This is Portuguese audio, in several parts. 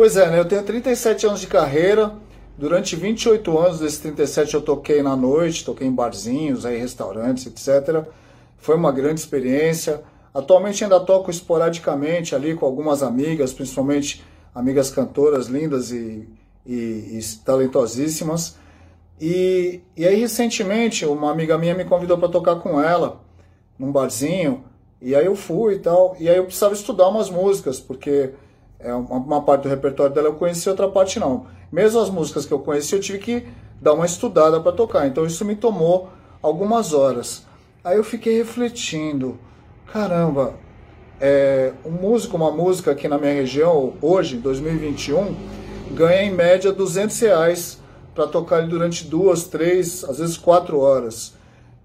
Pois é, né? Eu tenho 37 anos de carreira. Durante 28 anos desses 37 eu toquei na noite, toquei em barzinhos, aí restaurantes, etc. Foi uma grande experiência. Atualmente ainda toco esporadicamente ali com algumas amigas, principalmente amigas cantoras lindas e, e, e talentosíssimas. E, e aí recentemente uma amiga minha me convidou para tocar com ela num barzinho. E aí eu fui e tal. E aí eu precisava estudar umas músicas, porque é uma, uma parte do repertório dela eu conheci, outra parte não. Mesmo as músicas que eu conheci, eu tive que dar uma estudada para tocar. Então isso me tomou algumas horas. Aí eu fiquei refletindo, caramba, é, um músico, uma música aqui na minha região, hoje, 2021, ganha em média 200 reais para tocar durante duas, três, às vezes quatro horas.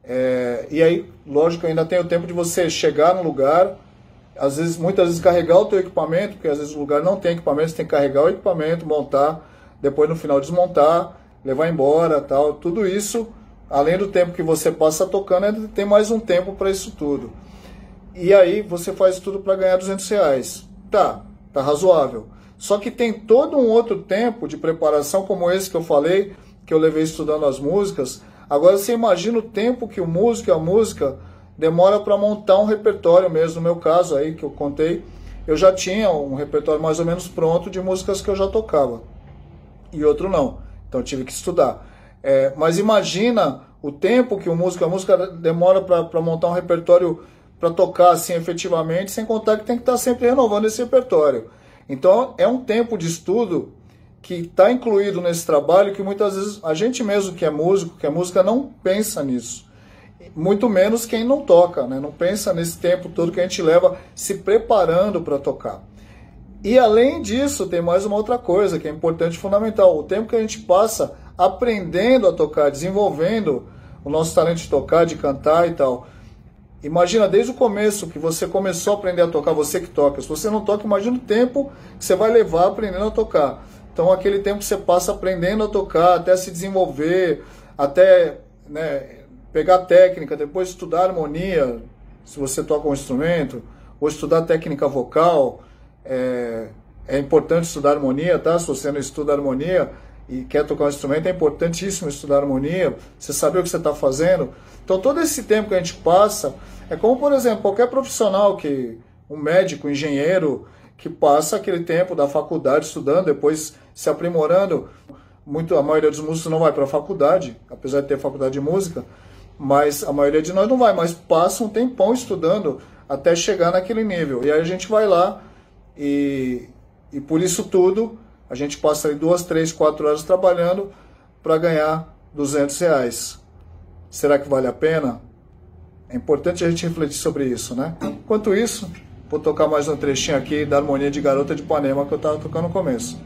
É, e aí, lógico, ainda tem o tempo de você chegar no lugar, às vezes, muitas vezes carregar o teu equipamento, porque às vezes o lugar não tem equipamento, você tem que carregar o equipamento, montar, depois no final desmontar, levar embora, tal. Tudo isso, além do tempo que você passa tocando, ainda tem mais um tempo para isso tudo. E aí você faz tudo para ganhar 200 reais. Tá, tá razoável. Só que tem todo um outro tempo de preparação, como esse que eu falei, que eu levei estudando as músicas, Agora você imagina o tempo que o músico e a música demora para montar um repertório mesmo. No meu caso aí que eu contei, eu já tinha um repertório mais ou menos pronto de músicas que eu já tocava. E outro não. Então tive que estudar. É, mas imagina o tempo que o músico a música demora para montar um repertório para tocar assim efetivamente, sem contar que tem que estar tá sempre renovando esse repertório. Então é um tempo de estudo que está incluído nesse trabalho que muitas vezes a gente mesmo que é músico, que é música, não pensa nisso. Muito menos quem não toca, né? não pensa nesse tempo todo que a gente leva se preparando para tocar. E além disso, tem mais uma outra coisa que é importante e fundamental: o tempo que a gente passa aprendendo a tocar, desenvolvendo o nosso talento de tocar, de cantar e tal. Imagina desde o começo que você começou a aprender a tocar, você que toca. Se você não toca, imagina o tempo que você vai levar aprendendo a tocar. Então, aquele tempo que você passa aprendendo a tocar, até se desenvolver, até né, pegar técnica, depois estudar harmonia, se você toca um instrumento, ou estudar técnica vocal. É, é importante estudar harmonia, tá? Se você não estuda harmonia e quer tocar um instrumento, é importantíssimo estudar harmonia, você saber o que você está fazendo. Então, todo esse tempo que a gente passa, é como, por exemplo, qualquer profissional que, um médico, um engenheiro, que passa aquele tempo da faculdade estudando, depois se aprimorando. Muito, a maioria dos músicos não vai para a faculdade, apesar de ter faculdade de música, mas a maioria de nós não vai, mas passa um tempão estudando até chegar naquele nível. E aí a gente vai lá e, e por isso tudo a gente passa aí duas, três, quatro horas trabalhando para ganhar 200 reais. Será que vale a pena? É importante a gente refletir sobre isso, né? Enquanto isso, Vou tocar mais um trechinho aqui da harmonia de Garota de Ipanema que eu tava tocando no começo.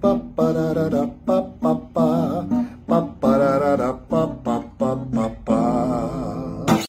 Papararara.